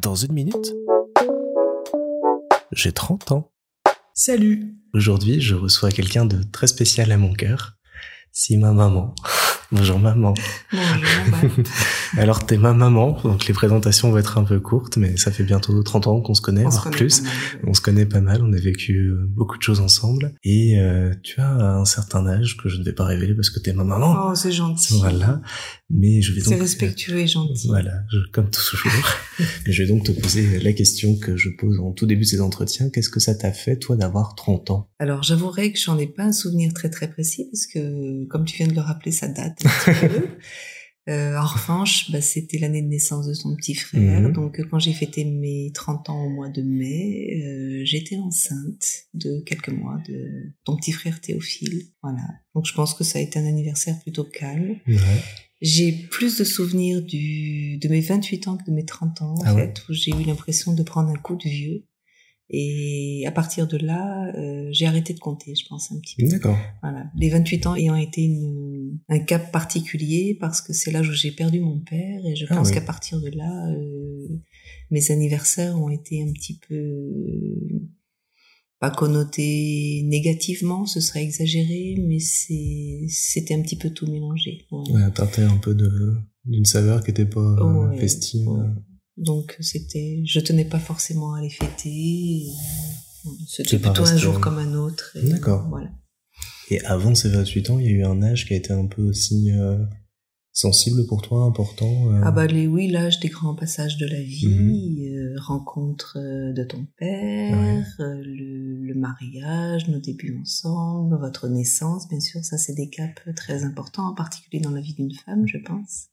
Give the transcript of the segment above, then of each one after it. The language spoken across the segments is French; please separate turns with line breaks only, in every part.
Dans une minute, j'ai 30 ans.
Salut
Aujourd'hui, je reçois quelqu'un de très spécial à mon cœur. C'est ma maman. Bonjour maman.
Bonjour.
Alors t'es ma maman, donc les présentations vont être un peu courtes, mais ça fait bientôt 30 ans qu'on se connaît,
On
voire
connaît
plus. On se connaît pas mal, on a vécu euh, beaucoup de choses ensemble. Et euh, tu as un certain âge que je ne vais pas révéler parce que t'es ma maman.
Oh, c'est gentil.
Voilà. Mais je vais donc...
C'est respectueux et gentil.
Voilà, je- comme toujours. Je vais donc te poser la question que je pose en tout début de ces entretiens. Qu'est-ce que ça t'a fait, toi, d'avoir 30 ans?
Alors, j'avouerai que j'en ai pas un souvenir très très précis parce que, comme tu viens de le rappeler, ça date un petit peu. Euh, en revanche, bah, c'était l'année de naissance de son petit frère.
Mhm.
Donc, euh, quand j'ai fêté mes 30 ans au mois de mai, euh, j'étais enceinte de quelques mois de ton petit frère Théophile. Voilà. Donc, je pense que ça a été un anniversaire plutôt calme.
Ouais.
J'ai plus de souvenirs du, de mes 28 ans que de mes 30 ans, en
Ah
fait,
ouais.
où j'ai eu l'impression de prendre un coup de vieux. Et à partir de là, euh, j'ai arrêté de compter, je pense, un petit peu.
D'accord.
Voilà. Les 28 ans ayant été une, un cap particulier parce que c'est l'âge où j'ai perdu mon père et je
Ah
pense
oui.
qu'à partir de là, euh, mes anniversaires ont été un petit peu euh, pas connotés négativement, ce serait exagéré, mais c'est c'était un petit peu tout mélangé. ouais.
Ouais, un peu de d'une saveur qui était pas euh,
Ouais,
festive.
ouais. Donc c'était, je tenais pas forcément à les fêter. C'était plutôt un jour comme un autre.
D'accord.
Voilà.
Et avant ces 28 ans, il y a eu un âge qui a été un peu aussi euh, sensible pour toi, important. euh,
Ah bah les, oui, l'âge des grands passages de la vie,
Mhm.
euh, rencontre de ton père, le, le mariage, nos débuts ensemble, votre naissance, bien sûr, ça c'est des caps très importants, en particulier dans la vie d'une femme, je pense.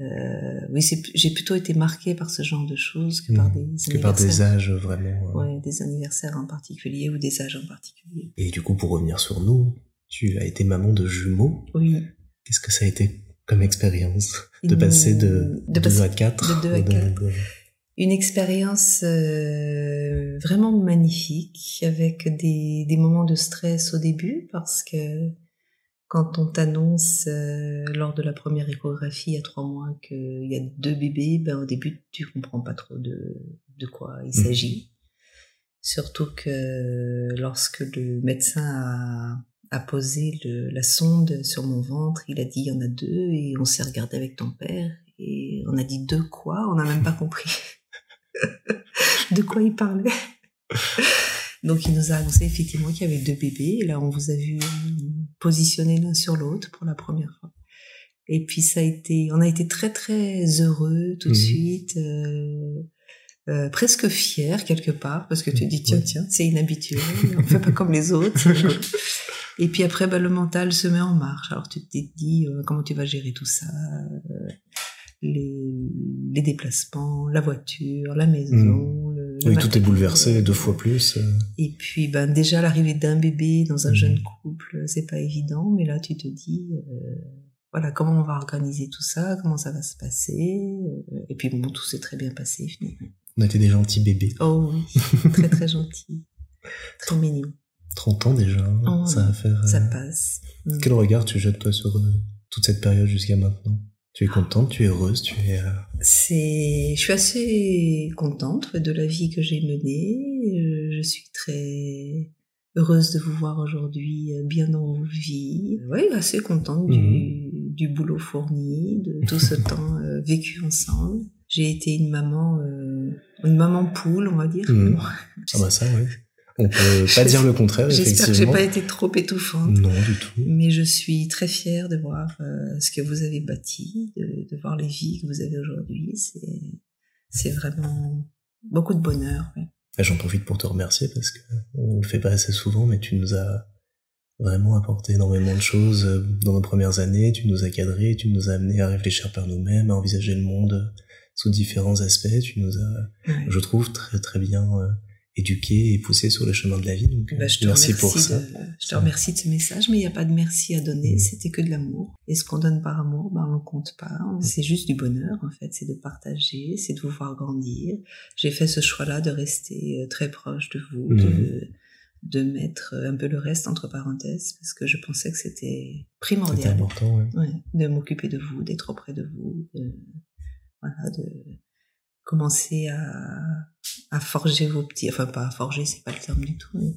Euh, oui, j'ai plutôt été marquée par ce genre de choses que par
Mhm.
des
que par des âges vraiment. euh,
Ouais, des anniversaires en particulier ou des âges en particulier.
Et du coup, pour revenir sur nous, tu as été maman de jumeaux.
Oui.
Qu'est-ce que ça a été comme expérience de
Une-
passer de,
de
2
passer
à 4
de deux à quatre. Une expérience euh, vraiment magnifique avec des, des moments de stress au début parce que quand on t'annonce euh, lors de la première échographie il y a trois mois qu'il y a deux bébés, ben au début tu comprends pas trop de, de quoi il
Mhm.
s'agit. Surtout que lorsque le médecin a, a posé le- la sonde sur mon ventre, il a dit il y en a deux et on s'est regardé avec ton père et on a dit deux quoi? On n'a même pas compris de quoi il parlait? Donc il nous a annoncé effectivement qu'il y avait deux bébés et là on vous a vu positionnés l'un sur l'autre pour la première fois. Et puis ça a été, on a été très très heureux tout de
Mhm.
suite. euh, euh, presque fier quelque part parce que tu dis tiens tiens c'est inhabituel on fait pas comme les autres et puis après bah, le mental se met en marche alors tu te dis euh, comment tu vas gérer tout ça euh, les, les déplacements la voiture la maison le,
Oui, tout est bouleversé deux fois plus. euh,
et puis ben déjà l'arrivée d'un bébé dans un
Mhm.
jeune couple c'est pas évident mais là tu te dis euh, voilà comment on va organiser tout ça comment ça va se passer euh, et puis bon tout s'est très bien passé finalement
On était des gentils bébés.
Oh oui, très très gentil, très mignon.
30 ans déjà, hein,
Oh,
ça va faire...
Ça
euh,
passe. Mm.
Quel regard tu jettes toi sur euh, toute cette période jusqu'à maintenant? Tu es contente, tu es heureuse, tu es... euh,
C'est, je suis assez contente de la vie que j'ai menée. Euh, Je suis très heureuse de vous voir aujourd'hui euh, bien vos vies. Oui, assez contente du, du boulot fourni, de tout ce temps euh, vécu ensemble. J'ai été une maman, euh, une maman poule, on va dire.
Mhm.
Bon,
Ah bah ça, oui. On peut pas dire le contraire,
J'espère que j'ai pas été trop étouffante.
Non, du tout.
Mais je suis très fière de voir euh, ce que vous avez bâti, de, de voir les vies que vous avez aujourd'hui. C'est, c'est vraiment beaucoup de bonheur. ouais.
Et J'en profite pour te remercier parce que on le fait pas assez souvent, mais tu nous as vraiment apporté énormément de choses euh, dans nos premières années. Tu nous as cadrés, tu nous as amené à réfléchir par nous-mêmes, à envisager le monde sous différents aspects. Tu nous as,
Ouais.
je trouve, très très bien euh, éduqués et poussés sur le chemin de la vie. Donc, euh,
Bah, je te
merci
remercie
pour ça.
de, je te remercie de ce message, mais il n'y a pas de merci à donner,
Mhm.
c'était que de l'amour. Et ce qu'on donne par amour, ben, on ne compte pas. C'est juste du bonheur, en fait. C'est de partager, c'est de vous voir grandir. J'ai fait ce choix-là de rester euh, très proche de vous, de, de mettre un peu le reste entre parenthèses, parce que je pensais que c'était
C'était
primordial.
important, ouais.
Ouais, de m'occuper de vous, d'être auprès de vous, de, voilà, de, commencé à, à forger vos petits, enfin pas à forger, c'est pas le terme du tout, mais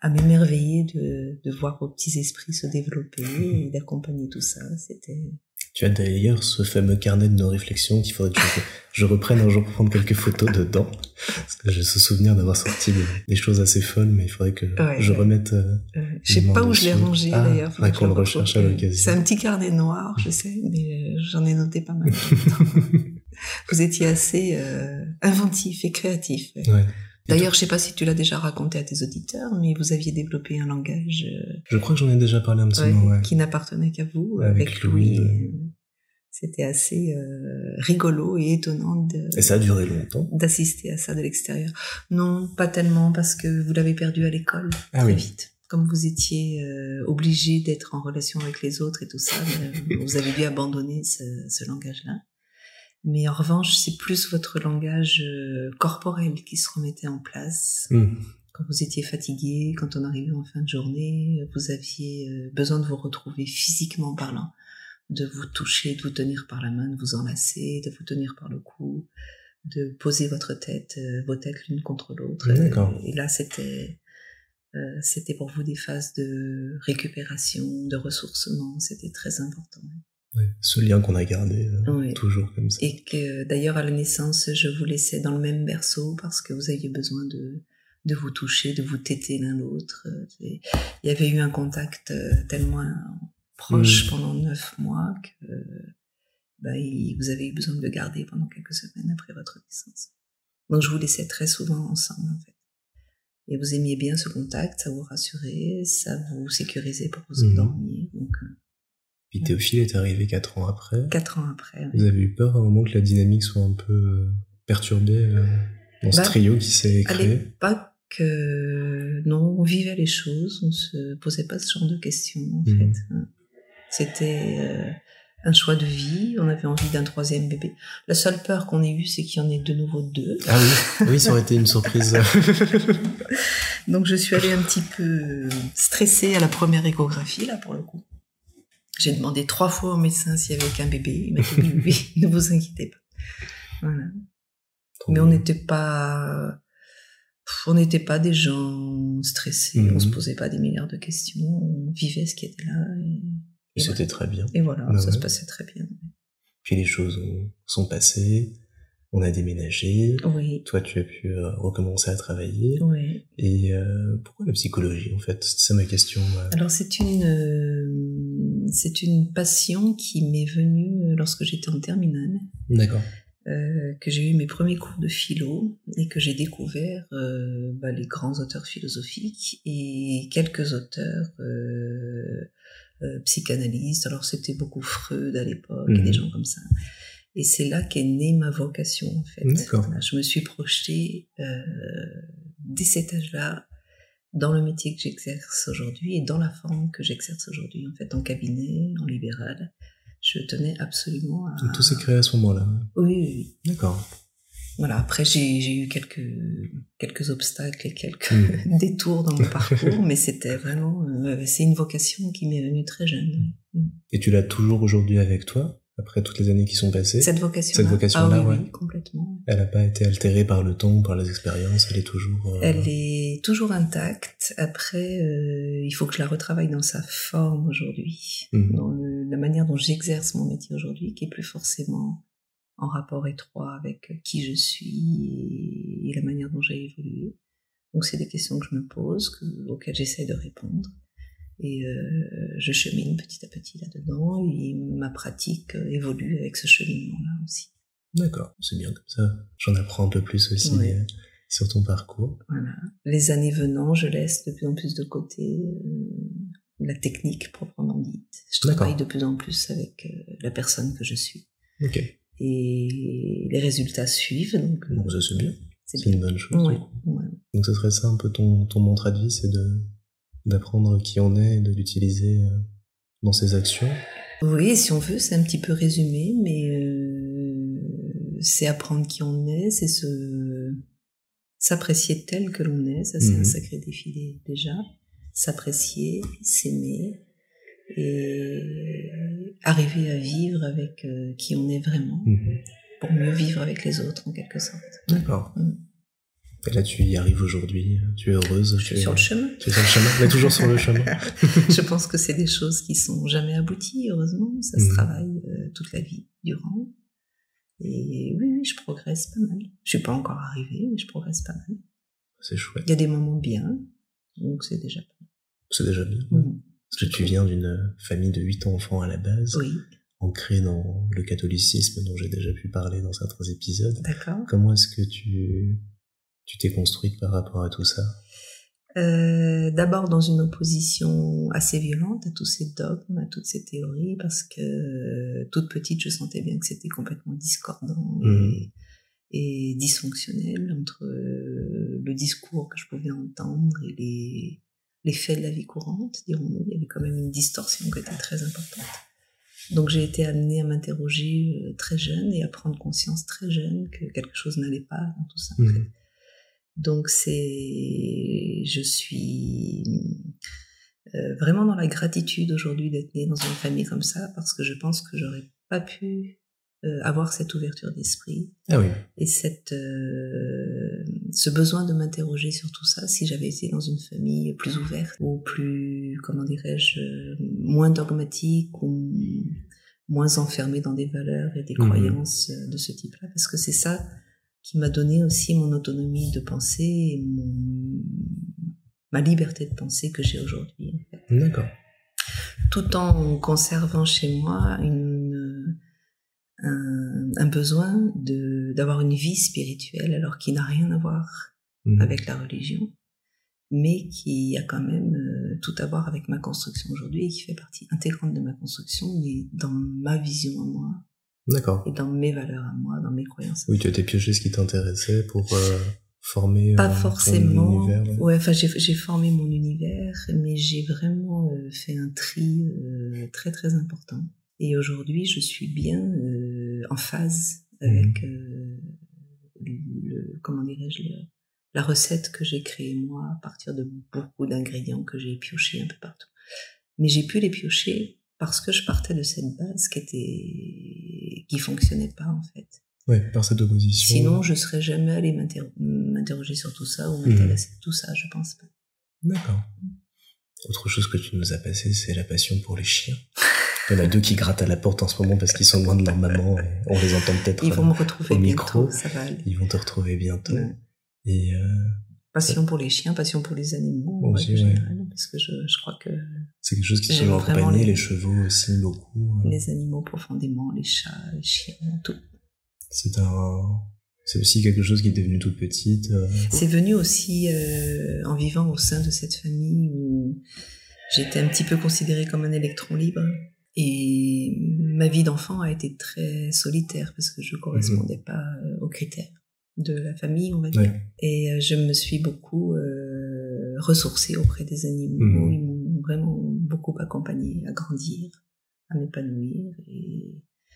à m'émerveiller de, de voir vos petits esprits se développer et d'accompagner tout ça. C'était
tu as d'ailleurs ce fameux carnet de nos réflexions qu'il faudrait que je, reprenne un jour pour prendre quelques photos dedans. J'ai ce souvenir d'avoir sorti des, choses assez folles, mais il faudrait que je remette. Euh,
je sais pas où je l'ai rangé
ah,
d'ailleurs.
Faudrait qu'on le recherche à l'occasion.
C'est un petit carnet noir, je sais, mais euh, j'en ai noté pas mal. Vous étiez assez euh, inventif et créatif.
Ouais.
D'ailleurs, je sais pas si tu l'as déjà raconté à tes auditeurs, mais vous aviez développé un langage. Euh,
je crois que j'en ai déjà parlé un petit peu, ouais.
Qui n'appartenait qu'à vous, avec, Louis. C'était assez euh, rigolo et étonnant de.
Et ça a duré longtemps.
D'assister à ça de l'extérieur. Non, pas tellement parce que vous l'avez perdu à l'école
ah
très
oui.
vite. Comme vous étiez euh, obligé d'être en relation avec les autres et tout ça, vous avez dû abandonner ce, ce langage-là. Mais en revanche, c'est plus votre langage euh, corporel qui se remettait en place.
Hmm.
Quand vous étiez fatigué, quand on arrivait en fin de journée, vous aviez euh, besoin de vous retrouver physiquement parlant, de vous toucher, de vous tenir par la main, de vous enlacer, de vous tenir par le cou, de poser votre tête, euh, vos têtes l'une contre l'autre. Et là, c'était c'était pour vous des phases de récupération, de ressourcement. C'était très important
ce lien qu'on a gardé euh, toujours comme ça.
Et que d'ailleurs à la naissance, je vous laissais dans le même berceau parce que vous aviez besoin de, de vous toucher, de vous téter l'un l'autre. Il y avait eu un contact euh, tellement proche mm. pendant neuf mois que bah, vous avez eu besoin de le garder pendant quelques semaines après votre naissance. Donc je vous laissais très souvent ensemble en fait. Et vous aimiez bien ce contact, ça vous rassurait, ça vous sécurisait pour vous mm. endormir. Donc, euh,
puis Théophile est arrivé quatre ans après.
Quatre ans après.
Vous avez eu peur à un moment que la dynamique soit un peu euh, perturbée euh, dans ce bah, trio qui s'est créé
Pas que non, on vivait les choses, on se posait pas ce genre de questions en mhm. fait. Hein. C'était euh, un choix de vie, on avait envie d'un troisième bébé. La seule peur qu'on ait eue, c'est qu'il y en ait de nouveau deux.
Ah oui, oui, ça aurait été une surprise.
Donc je suis allée un petit peu stressée à la première échographie là pour le coup. J'ai demandé trois fois au médecin s'il y avait qu'un bébé. Il m'a dit oui, ne vous inquiétez pas. Voilà. Mais on n'était pas, on n'était pas des gens stressés. On se mhm. posait pas des milliards de questions. On vivait ce qui était là.
Et, c'était très bien.
Et voilà, ça se passait très bien.
Puis les choses sont passées on a déménagé.
Oui.
Toi, tu as pu euh, recommencer à travailler.
Oui.
Et euh, pourquoi la psychologie, en fait? C'est ça ma question.
Alors, c'est une, euh, c'est une passion qui m'est venue lorsque j'étais en terminale.
D'accord.
que j'ai eu mes premiers cours de philo et que j'ai découvert bah, les grands auteurs philosophiques et quelques auteurs psychanalystes. Alors, c'était beaucoup Freud à l'époque et des mhm. gens comme ça. Et c'est là qu'est née ma vocation, en fait. je me suis projetée euh, dès cet âge-là dans le métier que j'exerce aujourd'hui et dans la forme que j'exerce aujourd'hui, en fait, en cabinet, en libéral. Je tenais absolument à...
tout s'est créé à ce moment-là
Oui, oui.
D'accord.
Voilà, après j'ai eu quelques, quelques obstacles et quelques hmm. détours dans mon parcours, mais c'était vraiment... Euh, c'est une vocation qui m'est venue très jeune.
Et tu l'as toujours aujourd'hui avec toi? Après toutes les années qui sont passées.
Cette vocation.
Cette vocation-là,
ah,
oui,
oui, complètement.
Elle n'a pas été altérée par le temps, par les expériences. Elle est toujours. Euh,
elle est toujours intacte. Après, euh, il faut que je la retravaille dans sa forme aujourd'hui,
mhm.
dans la manière dont j'exerce mon métier aujourd'hui, qui est plus forcément en rapport étroit avec qui je suis et, la manière dont j'ai évolué. Donc, c'est des questions que je me pose, auxquelles j'essaie de répondre. Et euh, je chemine petit à petit là-dedans et ma pratique euh, évolue avec ce cheminement-là aussi.
D'accord, c'est bien comme ça. J'en apprends un peu plus aussi euh, sur ton parcours.
Voilà. Les années venant, je laisse de plus en plus de côté la technique proprement dite. Je travaille de plus en plus avec la personne que je suis.
Ok.
Et les résultats suivent. Donc,
bon, ça c'est bien. C'est une bonne chose.
Ouais, ouais.
Donc ce serait ça un peu ton, ton mantra de vie, c'est de d'apprendre qui on est et de l'utiliser euh, dans ses actions.
Oui, si on veut, c'est un petit peu résumé, mais euh, c'est apprendre qui on est, c'est se s'apprécier tel que l'on est, ça c'est un mhm. sacré défi déjà. S'apprécier, s'aimer et arriver à vivre avec euh, qui on est vraiment.
Mhm.
pour mieux vivre avec les autres en quelque sorte.
D'accord.
Mm.
Et là, tu y arrives aujourd'hui. Tu es heureuse.
Je suis sur le chemin.
Tu es sur le chemin. Mais toujours sur le chemin.
je pense que c'est des choses qui sont jamais abouties. Heureusement, ça se
Mhm.
travaille euh, toute la vie durant. Et oui, oui, je progresse pas mal. Je suis pas encore arrivée, mais je progresse pas mal.
C'est chouette.
Il y a des moments bien, donc c'est déjà pas
C'est déjà bien.
Mhm.
Parce que tu viens d'une famille de huit enfants à la base,
Oui,
ancrée dans le catholicisme dont j'ai déjà pu parler dans certains épisodes.
d'accord.
Comment est-ce que tu tu t'es construite par rapport à tout ça
Euh, D'abord dans une opposition assez violente à tous ces dogmes, à toutes ces théories, parce que euh, toute petite, je sentais bien que c'était complètement discordant et, et dysfonctionnel entre euh, le discours que je pouvais entendre et les, les faits de la vie courante, dirons-nous. Il y avait quand même une distorsion qui était très importante. Donc j'ai été amenée à m'interroger très jeune et à prendre conscience très jeune que quelque chose n'allait pas dans tout ça. en fait. Donc c'est, je suis euh, vraiment dans la gratitude aujourd'hui d'être née dans une famille comme ça parce que je pense que j'aurais pas pu euh, avoir cette ouverture d'esprit
Ah oui.
et cette, euh, ce besoin de m'interroger sur tout ça si j'avais été dans une famille plus ouverte ou plus, comment dirais-je, moins dogmatique ou moins enfermée dans des valeurs et des
Mhm.
croyances de ce type-là. Parce que c'est ça qui m'a donné aussi mon autonomie de pensée et mon, ma liberté de penser que j'ai aujourd'hui. en fait
D'accord.
tout en conservant chez moi une, un, un besoin de d'avoir une vie spirituelle alors qui n'a rien à voir
Mhm.
avec la religion mais qui a quand même euh, tout à voir avec ma construction aujourd'hui et qui fait partie intégrante de ma construction mais dans ma vision à moi
D'accord.
et dans mes valeurs à moi dans mes croyances
Oui, tu as été pioché ce qui t'intéressait pour euh, former
pas
euh, ton
forcément
univers. ouais.
ouais enfin j'ai j'ai formé mon univers mais j'ai vraiment euh, fait un tri très très important et aujourd'hui je suis bien en phase avec euh, le comment dirais-je la recette que j'ai créée moi à partir de beaucoup d'ingrédients que j'ai piochés un peu partout mais j'ai pu les piocher parce que je partais de cette base qui était qui fonctionnait pas en fait
Ouais, par cette opposition.
Sinon, je serais jamais allée m'inter- m'interroger sur tout ça ou m'intéresser à tout ça, je pense pas.
D'accord. Autre chose que tu nous as passé, c'est la passion pour les chiens. Il y en a deux qui grattent à la porte en ce moment parce qu'ils sont loin de leur maman et on les entend peut-être.
Ils vont me retrouver
au
bientôt, ça va aller.
Ils vont te retrouver bientôt.
Ouais.
Et euh,
Passion pour les chiens, passion pour les animaux,
Aussi, ouais.
Parce que je, je crois que
c'est quelque chose qui
vraiment
accompagné,
les-
les chevaux aussi beaucoup. euh.
les animaux profondément, les chats, les chiens, tout.
C'est un, c'est aussi quelque chose qui est devenu toute petite. euh,
C'est venu aussi euh, en vivant au sein de cette famille où j'étais un petit peu considérée comme un électron libre. Et ma vie d'enfant a été très solitaire parce que je correspondais pas aux critères de la famille, on va dire.
Ouais.
Et je me suis beaucoup euh, ressourcée auprès des animaux.
Mhm.
Ils m'ont vraiment beaucoup accompagnée à grandir, à m'épanouir. Et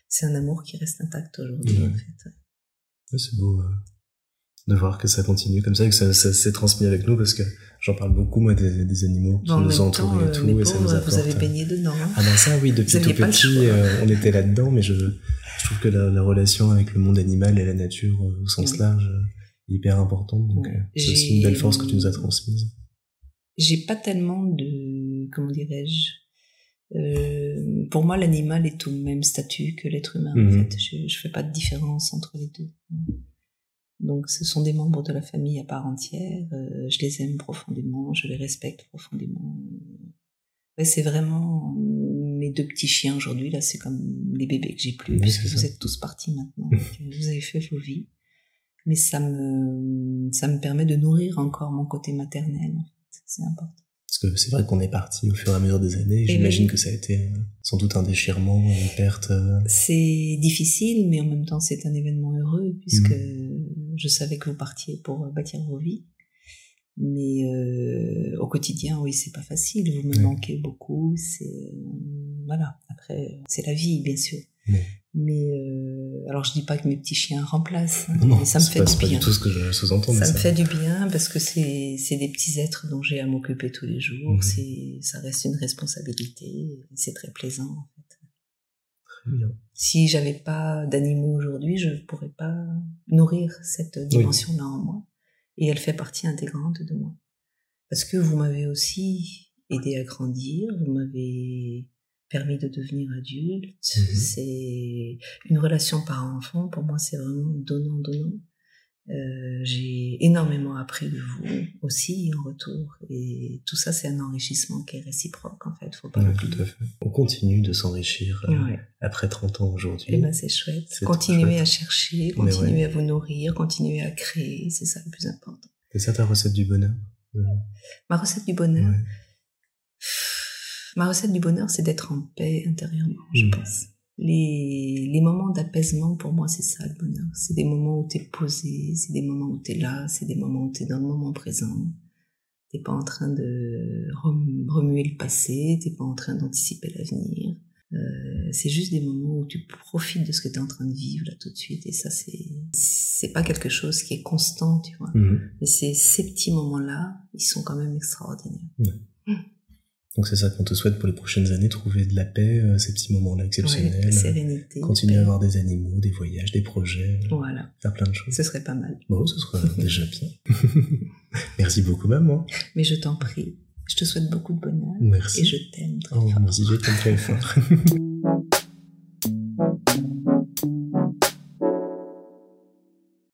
c'est un amour qui reste intact aujourd'hui,
Ouais.
en fait.
Ouais, c'est beau euh, de voir que ça continue comme ça et que ça, ça s'est transmis avec nous parce que j'en parle beaucoup moi des, des animaux qui
Bon,
nous entourés et
euh,
tout et ça nous apporte.
vous avez
euh,
baigné dedans. hein.
Ah ben ça oui, depuis tout petit, euh, on était là-dedans, mais je, je trouve que la, la relation avec le monde animal et la nature euh, au sens
Oui.
large est hyper importante. Donc c'est aussi une belle force que tu nous as transmise.
J'ai pas tellement de... Comment dirais-je euh, Pour moi, l'animal est au même statut que l'être humain,
Mhm.
en fait. Je, je fais pas de différence entre les deux. Donc, ce sont des membres de la famille à part entière. euh, je les aime profondément, je les respecte profondément. Ouais, c'est vraiment mes deux petits chiens aujourd'hui. Là, c'est comme les bébés que j'ai plus,
Oui,
puisque vous êtes tous partis maintenant. euh, vous avez fait vos vies. Mais ça me, ça me permet de nourrir encore mon côté maternel. En. C'est important.
Parce que c'est vrai qu'on est parti au fur et à mesure des années. Et J'imagine
oui.
que ça a été euh, sans doute un déchirement, une perte. euh,
C'est difficile, mais en même temps, c'est un événement heureux, puisque je savais que vous partiez pour bâtir vos vies. Mais euh, au quotidien, oui, c'est pas facile. Vous me
Ouais.
manquez beaucoup. C'est voilà. Après, c'est la vie, bien sûr. Mais euh, alors, je dis pas que mes petits chiens remplacent, hein,
Non,
mais ça me fait
pas,
du
pas
bien.
du tout ce que je sous-entends.
Ça me fait du bien parce que c'est c'est des petits êtres dont j'ai à m'occuper tous les jours.
Mhm.
C'est ça reste une responsabilité. C'est très plaisant en fait.
Très bien.
Si j'avais pas d'animaux aujourd'hui, je pourrais pas nourrir cette dimension-là en moi. Et elle fait partie intégrante de moi. Parce que vous m'avez aussi aidé à grandir, vous m'avez permis de devenir adulte. Mhm. C'est une relation parent-enfant. Pour moi, c'est vraiment donnant-donnant. Euh, j'ai énormément appris de vous aussi en retour. Et tout ça c'est un enrichissement qui est réciproque en fait. Faut pas
tout à fait. on continue de s'enrichir euh, après 30 ans aujourd'hui.
Et eh ben c'est chouette. Continuez à chercher continuez à vous nourrir continuez à créer. C'est ça le plus important.
C'est ça ta recette du bonheur
ma recette du bonheur ma recette du bonheur c'est d'être en paix intérieurement je hmm. pense les, les moments d'apaisement, pour moi, c'est ça le bonheur. C'est des moments où tu es posé, c'est des moments où tu es là, c'est des moments où tu es dans le moment présent. T'es pas en train de remuer le passé, t'es pas en train d'anticiper l'avenir. Euh, c'est juste des moments où tu profites de ce que tu es en train de vivre là tout de suite et ça c'est c'est pas quelque chose qui est constant tu vois mmh. mais ces ces petits moments là ils sont quand même extraordinaires mmh.
Donc c'est ça qu'on te souhaite pour les prochaines années, trouver de la paix, euh, ces petits moments-là exceptionnels.
sérénité.
Continuer à avoir des animaux, des voyages, des projets.
Voilà.
Faire plein de choses.
Ce serait pas mal.
Bon, ce serait déjà bien. Merci beaucoup, maman.
Mais je t'en prie. Je te souhaite beaucoup de bonheur.
Merci.
Et je t'aime
oh. Moi aussi, je t'aime très fort.